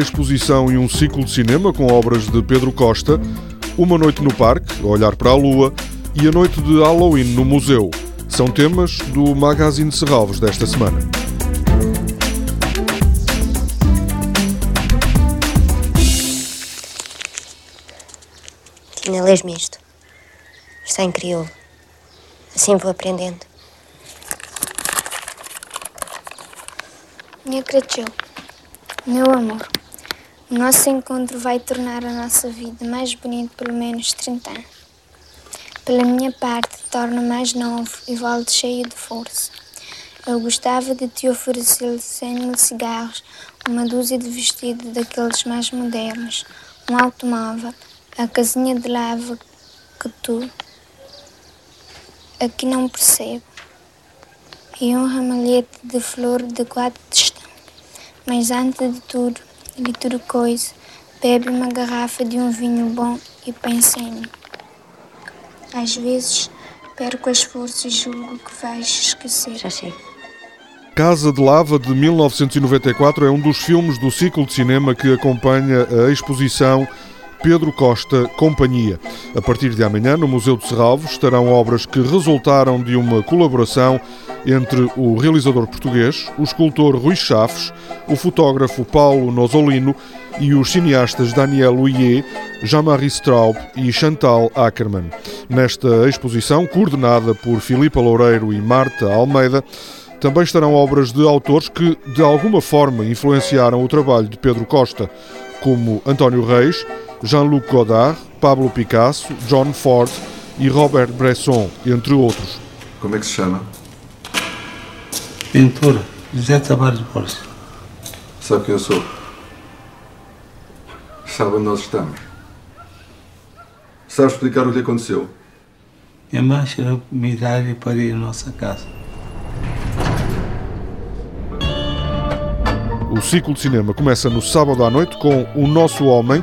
exposição e um ciclo de cinema com obras de Pedro Costa, uma noite no parque, a olhar para a lua, e a noite de Halloween no museu. São temas do Magazine Serralves desta semana. Tina, lês-me isto. Está em crioulo. Assim vou aprendendo. Minha Crateu, meu amor, o nosso encontro vai tornar a nossa vida mais bonita pelo menos 30 anos. Pela minha parte, torna mais novo e volto cheio de força. Eu gostava de te oferecer 100 mil cigarros, uma dúzia de vestidos daqueles mais modernos, um automóvel, a casinha de lava que tu aqui não percebo, e um ramalhete de flor de quatro. Mas antes de tudo, de tudo coisa, bebe uma garrafa de um vinho bom e pensa em mim. Às vezes perco as forças e julgo que vais esquecer. Já sei. Casa de Lava de 1994 é um dos filmes do ciclo de cinema que acompanha a exposição Pedro Costa Companhia. A partir de amanhã, no Museu de Serralves, estarão obras que resultaram de uma colaboração entre o realizador português, o escultor Rui Chaves, o fotógrafo Paulo Nosolino e os cineastas Daniel Huyer, Jean-Marie Straub e Chantal Ackermann. Nesta exposição, coordenada por Filipa Loureiro e Marta Almeida, também estarão obras de autores que, de alguma forma, influenciaram o trabalho de Pedro Costa, como António Reis, Jean-Luc Godard, Pablo Picasso, John Ford e Robert Bresson, entre outros. Como é que se chama? Pintura, José Tavares Borges. Sabe quem eu sou? Sabe onde nós estamos? Sabe explicar o que aconteceu? Minha mãe chegou me idade para ir à nossa casa. O ciclo de cinema começa no sábado à noite com O Nosso Homem,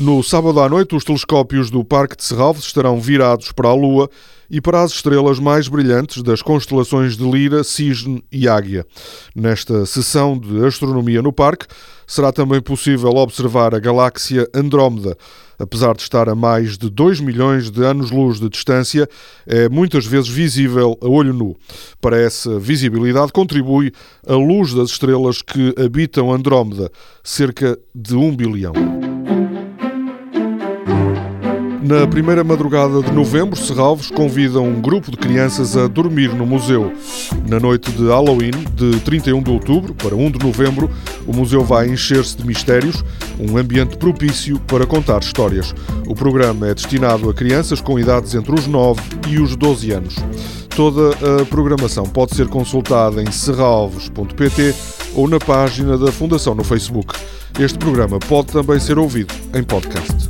No sábado à noite, os telescópios do Parque de Serralves estarão virados para a Lua e para as estrelas mais brilhantes das constelações de Lira, Cisne e Águia. Nesta sessão de astronomia no parque, será também possível observar a galáxia Andrómeda. Apesar de estar a mais de 2 milhões de anos-luz de distância, é muitas vezes visível a olho nu. Para essa visibilidade contribui a luz das estrelas que habitam Andrómeda, cerca de 1 bilhão. Na primeira madrugada de novembro, Serralves convida um grupo de crianças a dormir no museu. Na noite de Halloween, de 31 de outubro para 1 de novembro, o museu vai encher-se de mistérios, um ambiente propício para contar histórias. O programa é destinado a crianças com idades entre os 9 e os 12 anos. Toda a programação pode ser consultada em serralves.pt ou na página da Fundação no Facebook. Este programa pode também ser ouvido em podcast.